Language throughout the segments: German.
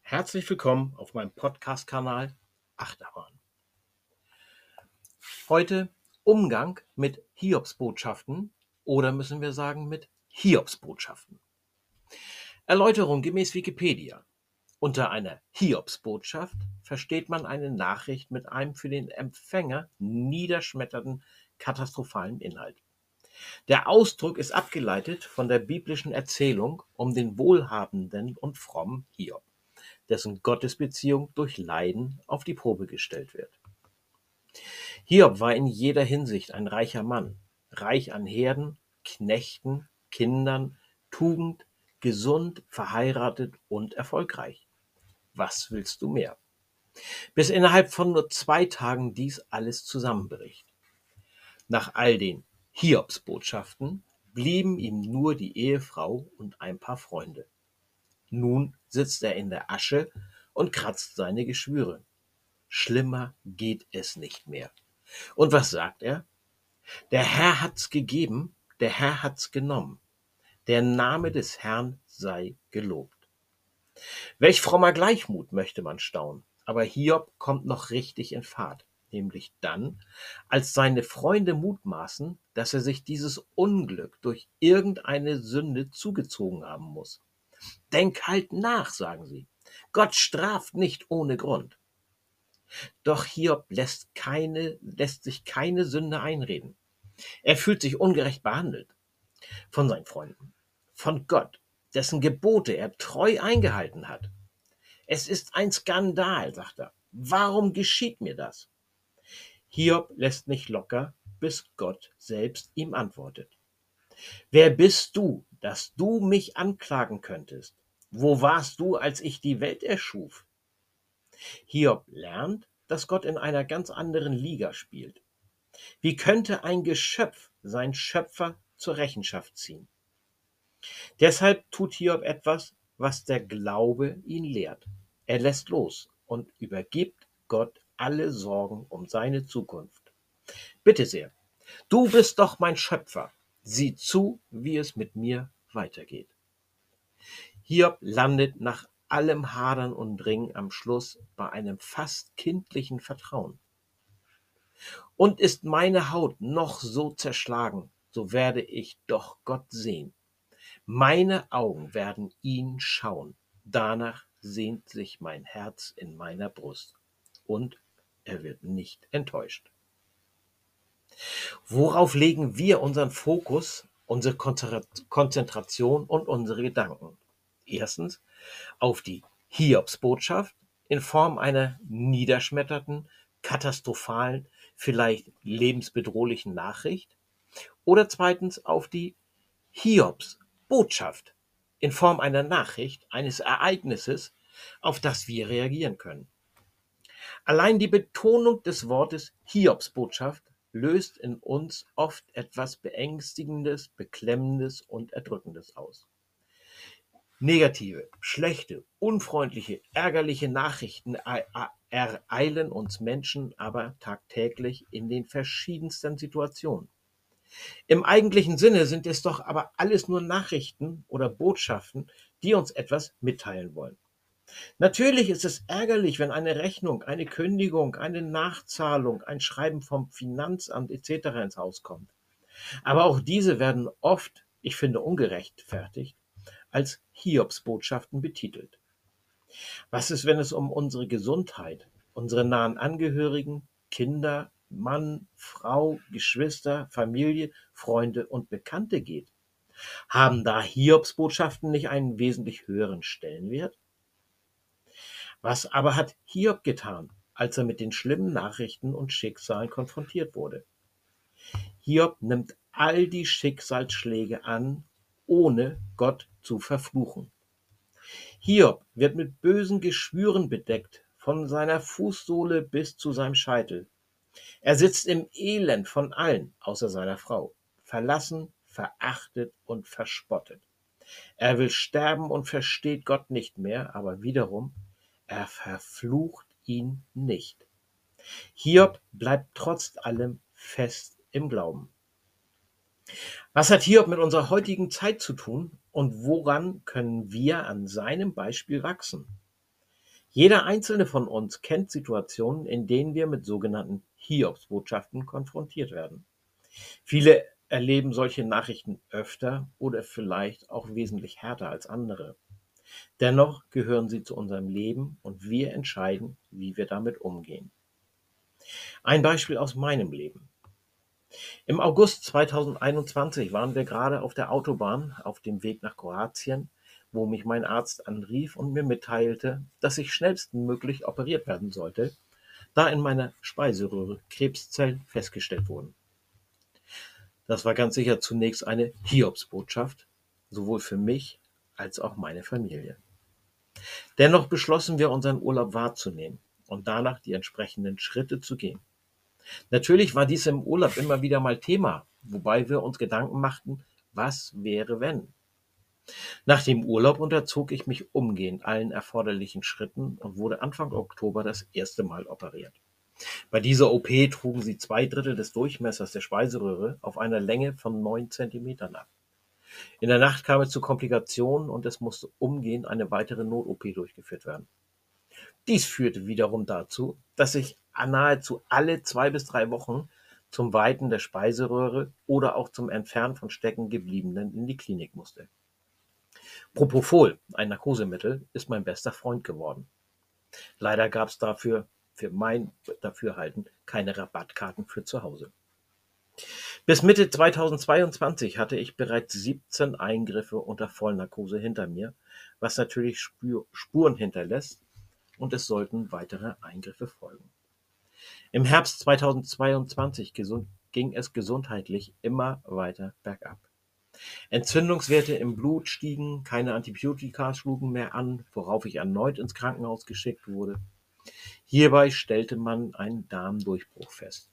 Herzlich willkommen auf meinem Podcast-Kanal Achterbahn. Heute Umgang mit Hiobsbotschaften oder müssen wir sagen mit Hiobsbotschaften. Erläuterung gemäß Wikipedia. Unter einer Hiobsbotschaft versteht man eine Nachricht mit einem für den Empfänger niederschmetternden katastrophalen Inhalt. Der Ausdruck ist abgeleitet von der biblischen Erzählung um den wohlhabenden und frommen Hiob, dessen Gottesbeziehung durch Leiden auf die Probe gestellt wird. Hiob war in jeder Hinsicht ein reicher Mann, reich an Herden, Knechten, Kindern, Tugend, gesund, verheiratet und erfolgreich. Was willst du mehr? Bis innerhalb von nur zwei Tagen dies alles zusammenbricht. Nach all den Hiobsbotschaften blieben ihm nur die Ehefrau und ein paar Freunde. Nun sitzt er in der Asche und kratzt seine Geschwüre. Schlimmer geht es nicht mehr. Und was sagt er? Der Herr hat's gegeben, der Herr hat's genommen. Der Name des Herrn sei gelobt. Welch frommer Gleichmut, möchte man staunen. Aber Hiob kommt noch richtig in Fahrt, nämlich dann, als seine Freunde mutmaßen, dass er sich dieses Unglück durch irgendeine Sünde zugezogen haben muss. Denk halt nach, sagen sie. Gott straft nicht ohne Grund. Doch Hiob lässt, keine, lässt sich keine Sünde einreden. Er fühlt sich ungerecht behandelt von seinen Freunden, von Gott dessen Gebote er treu eingehalten hat. Es ist ein Skandal, sagt er. Warum geschieht mir das? Hiob lässt nicht locker, bis Gott selbst ihm antwortet. Wer bist du, dass du mich anklagen könntest? Wo warst du, als ich die Welt erschuf? Hiob lernt, dass Gott in einer ganz anderen Liga spielt. Wie könnte ein Geschöpf sein Schöpfer zur Rechenschaft ziehen? Deshalb tut Hiob etwas, was der Glaube ihn lehrt. Er lässt los und übergibt Gott alle Sorgen um seine Zukunft. Bitte sehr, du bist doch mein Schöpfer. Sieh zu, wie es mit mir weitergeht. Hiob landet nach allem Hadern und Ringen am Schluss bei einem fast kindlichen Vertrauen. Und ist meine Haut noch so zerschlagen, so werde ich doch Gott sehen meine Augen werden ihn schauen. Danach sehnt sich mein Herz in meiner Brust. Und er wird nicht enttäuscht. Worauf legen wir unseren Fokus, unsere Konzentration und unsere Gedanken? Erstens auf die Hiobsbotschaft in Form einer niederschmetterten, katastrophalen, vielleicht lebensbedrohlichen Nachricht oder zweitens auf die Hiobs Botschaft in Form einer Nachricht, eines Ereignisses, auf das wir reagieren können. Allein die Betonung des Wortes Hiobsbotschaft löst in uns oft etwas Beängstigendes, Beklemmendes und Erdrückendes aus. Negative, schlechte, unfreundliche, ärgerliche Nachrichten ereilen uns Menschen aber tagtäglich in den verschiedensten Situationen. Im eigentlichen Sinne sind es doch aber alles nur Nachrichten oder Botschaften, die uns etwas mitteilen wollen. Natürlich ist es ärgerlich, wenn eine Rechnung, eine Kündigung, eine Nachzahlung, ein Schreiben vom Finanzamt etc. ins Haus kommt. Aber auch diese werden oft, ich finde ungerechtfertigt, als Hiobsbotschaften betitelt. Was ist, wenn es um unsere Gesundheit, unsere nahen Angehörigen, Kinder, Mann, Frau, Geschwister, Familie, Freunde und Bekannte geht? Haben da Hiobsbotschaften nicht einen wesentlich höheren Stellenwert? Was aber hat Hiob getan, als er mit den schlimmen Nachrichten und Schicksalen konfrontiert wurde? Hiob nimmt all die Schicksalsschläge an, ohne Gott zu verfluchen. Hiob wird mit bösen Geschwüren bedeckt, von seiner Fußsohle bis zu seinem Scheitel. Er sitzt im Elend von allen, außer seiner Frau, verlassen, verachtet und verspottet. Er will sterben und versteht Gott nicht mehr, aber wiederum, er verflucht ihn nicht. Hiob bleibt trotz allem fest im Glauben. Was hat Hiob mit unserer heutigen Zeit zu tun und woran können wir an seinem Beispiel wachsen? Jeder einzelne von uns kennt Situationen, in denen wir mit sogenannten Hiobsbotschaften konfrontiert werden. Viele erleben solche Nachrichten öfter oder vielleicht auch wesentlich härter als andere. Dennoch gehören sie zu unserem Leben und wir entscheiden, wie wir damit umgehen. Ein Beispiel aus meinem Leben. Im August 2021 waren wir gerade auf der Autobahn auf dem Weg nach Kroatien, wo mich mein Arzt anrief und mir mitteilte, dass ich schnellstmöglich operiert werden sollte, da in meiner Speiseröhre Krebszellen festgestellt wurden. Das war ganz sicher zunächst eine Hiobsbotschaft, sowohl für mich als auch meine Familie. Dennoch beschlossen wir, unseren Urlaub wahrzunehmen und danach die entsprechenden Schritte zu gehen. Natürlich war dies im Urlaub immer wieder mal Thema, wobei wir uns Gedanken machten, was wäre wenn? Nach dem Urlaub unterzog ich mich umgehend allen erforderlichen Schritten und wurde Anfang Oktober das erste Mal operiert. Bei dieser OP trugen sie zwei Drittel des Durchmessers der Speiseröhre auf einer Länge von neun Zentimetern ab. In der Nacht kam es zu Komplikationen und es musste umgehend eine weitere Not-OP durchgeführt werden. Dies führte wiederum dazu, dass ich nahezu alle zwei bis drei Wochen zum Weiten der Speiseröhre oder auch zum Entfernen von Steckengebliebenen in die Klinik musste. Propofol, ein Narkosemittel, ist mein bester Freund geworden. Leider gab es dafür, für mein Dafürhalten, keine Rabattkarten für zu Hause. Bis Mitte 2022 hatte ich bereits 17 Eingriffe unter Vollnarkose hinter mir, was natürlich Spuren hinterlässt und es sollten weitere Eingriffe folgen. Im Herbst 2022 ging es gesundheitlich immer weiter bergab. Entzündungswerte im Blut stiegen, keine Antibiotika schlugen mehr an, worauf ich erneut ins Krankenhaus geschickt wurde. Hierbei stellte man einen Darmdurchbruch fest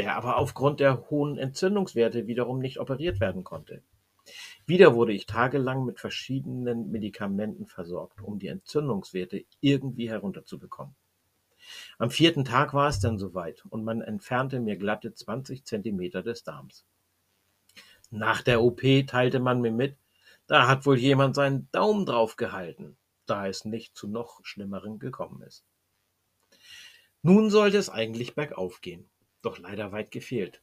der aber aufgrund der hohen Entzündungswerte wiederum nicht operiert werden konnte. Wieder wurde ich tagelang mit verschiedenen Medikamenten versorgt, um die Entzündungswerte irgendwie herunterzubekommen. Am vierten Tag war es dann soweit und man entfernte mir glatte 20 Zentimeter des Darms. Nach der OP teilte man mir mit, da hat wohl jemand seinen Daumen drauf gehalten, da es nicht zu noch Schlimmeren gekommen ist. Nun sollte es eigentlich bergauf gehen doch leider weit gefehlt.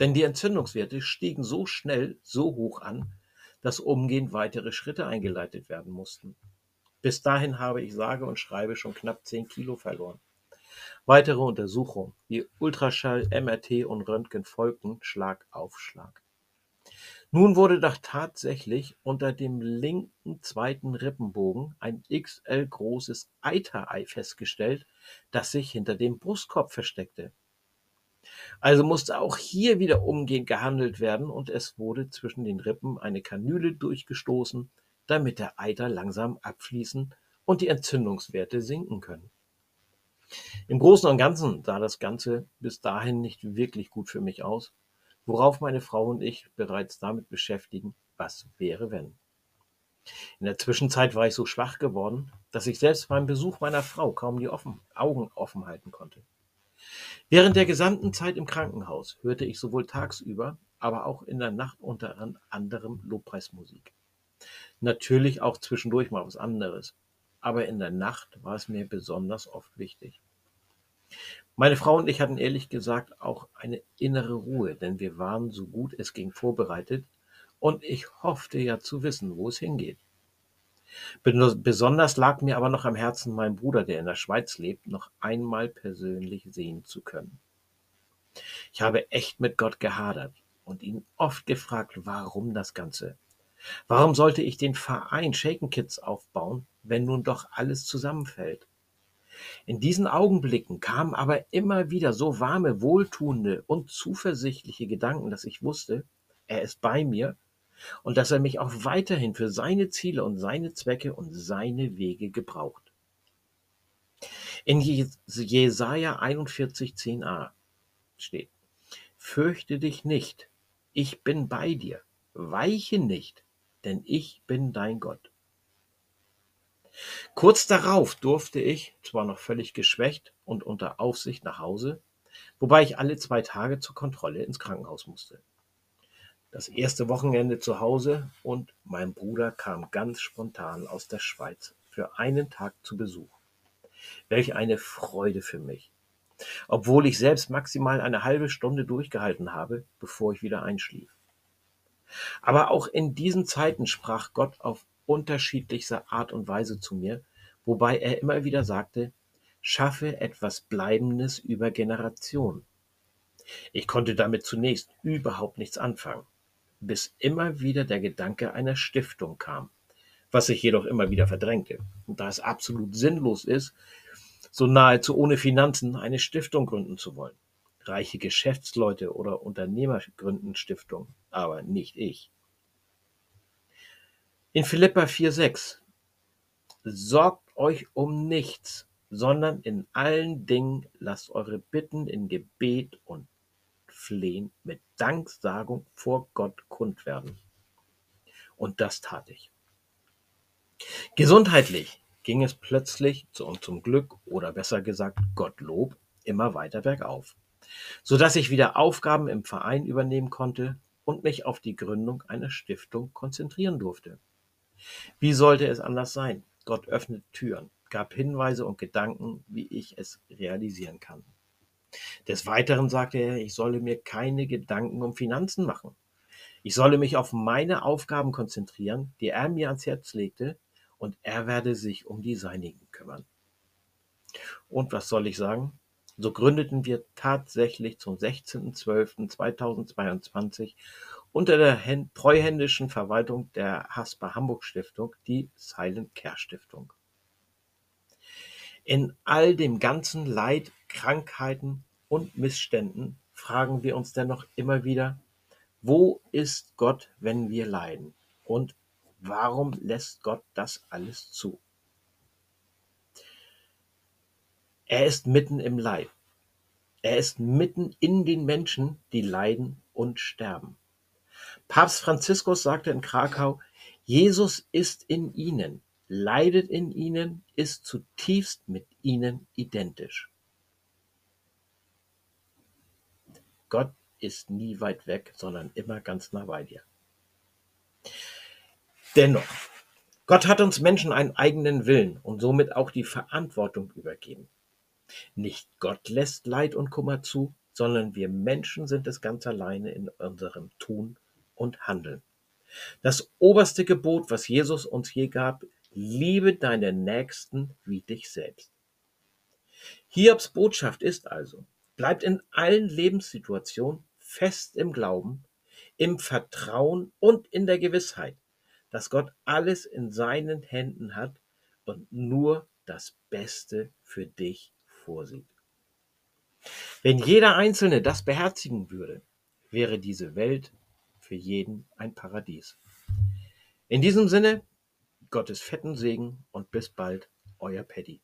Denn die Entzündungswerte stiegen so schnell so hoch an, dass umgehend weitere Schritte eingeleitet werden mussten. Bis dahin habe ich sage und schreibe schon knapp 10 Kilo verloren. Weitere Untersuchungen wie Ultraschall, MRT und Röntgen folgten Schlag auf Schlag. Nun wurde doch tatsächlich unter dem linken zweiten Rippenbogen ein XL großes Eiterei festgestellt, das sich hinter dem Brustkorb versteckte. Also musste auch hier wieder umgehend gehandelt werden und es wurde zwischen den Rippen eine Kanüle durchgestoßen, damit der Eiter langsam abfließen und die Entzündungswerte sinken können. Im Großen und Ganzen sah das Ganze bis dahin nicht wirklich gut für mich aus, worauf meine Frau und ich bereits damit beschäftigen, was wäre wenn. In der Zwischenzeit war ich so schwach geworden, dass ich selbst beim Besuch meiner Frau kaum die offen, Augen offen halten konnte. Während der gesamten Zeit im Krankenhaus hörte ich sowohl tagsüber, aber auch in der Nacht unter anderem Lobpreismusik. Natürlich auch zwischendurch mal was anderes, aber in der Nacht war es mir besonders oft wichtig. Meine Frau und ich hatten ehrlich gesagt auch eine innere Ruhe, denn wir waren so gut es ging vorbereitet und ich hoffte ja zu wissen, wo es hingeht. Besonders lag mir aber noch am Herzen, meinen Bruder, der in der Schweiz lebt, noch einmal persönlich sehen zu können. Ich habe echt mit Gott gehadert und ihn oft gefragt, warum das Ganze? Warum sollte ich den Verein Shaken Kids aufbauen, wenn nun doch alles zusammenfällt? In diesen Augenblicken kamen aber immer wieder so warme, wohltuende und zuversichtliche Gedanken, dass ich wusste, er ist bei mir und dass er mich auch weiterhin für seine Ziele und seine Zwecke und seine Wege gebraucht. In Jesaja 41,10a steht: Fürchte dich nicht, ich bin bei dir, weiche nicht, denn ich bin dein Gott. Kurz darauf durfte ich, zwar noch völlig geschwächt und unter Aufsicht nach Hause, wobei ich alle zwei Tage zur Kontrolle ins Krankenhaus musste. Das erste Wochenende zu Hause und mein Bruder kam ganz spontan aus der Schweiz für einen Tag zu Besuch. Welch eine Freude für mich. Obwohl ich selbst maximal eine halbe Stunde durchgehalten habe, bevor ich wieder einschlief. Aber auch in diesen Zeiten sprach Gott auf unterschiedlichste Art und Weise zu mir, wobei er immer wieder sagte, schaffe etwas Bleibendes über Generationen. Ich konnte damit zunächst überhaupt nichts anfangen, bis immer wieder der Gedanke einer Stiftung kam, was ich jedoch immer wieder verdrängte. Und da es absolut sinnlos ist, so nahezu ohne Finanzen eine Stiftung gründen zu wollen. Reiche Geschäftsleute oder Unternehmer gründen Stiftungen, aber nicht ich. In Philippa 4,6 Sorgt euch um nichts, sondern in allen Dingen lasst eure Bitten in Gebet und Flehen mit Danksagung vor Gott kund werden. Und das tat ich. Gesundheitlich ging es plötzlich und zum Glück oder besser gesagt Gottlob immer weiter bergauf, so dass ich wieder Aufgaben im Verein übernehmen konnte und mich auf die Gründung einer Stiftung konzentrieren durfte. Wie sollte es anders sein? Gott öffnet Türen, gab Hinweise und Gedanken, wie ich es realisieren kann. Des Weiteren sagte er, ich solle mir keine Gedanken um Finanzen machen. Ich solle mich auf meine Aufgaben konzentrieren, die er mir ans Herz legte, und er werde sich um die Seinigen kümmern. Und was soll ich sagen? So gründeten wir tatsächlich zum 16.12.2022 unter der treuhändischen Verwaltung der Hasper Hamburg Stiftung die Silent Care Stiftung. In all dem ganzen Leid, Krankheiten und Missständen fragen wir uns dennoch immer wieder, wo ist Gott, wenn wir leiden? Und warum lässt Gott das alles zu? Er ist mitten im Leid. Er ist mitten in den Menschen, die leiden und sterben. Papst Franziskus sagte in Krakau, Jesus ist in ihnen, leidet in ihnen, ist zutiefst mit ihnen identisch. Gott ist nie weit weg, sondern immer ganz nah bei dir. Dennoch, Gott hat uns Menschen einen eigenen Willen und somit auch die Verantwortung übergeben. Nicht Gott lässt Leid und Kummer zu, sondern wir Menschen sind es ganz alleine in unserem Tun und Handeln. Das oberste Gebot, was Jesus uns je gab, liebe deinen Nächsten wie dich selbst. Hiobs Botschaft ist also, bleibt in allen Lebenssituationen fest im Glauben, im Vertrauen und in der Gewissheit, dass Gott alles in seinen Händen hat und nur das Beste für dich vorsieht. Wenn jeder Einzelne das beherzigen würde, wäre diese Welt für jeden ein Paradies. In diesem Sinne, Gottes fetten Segen und bis bald, euer Paddy.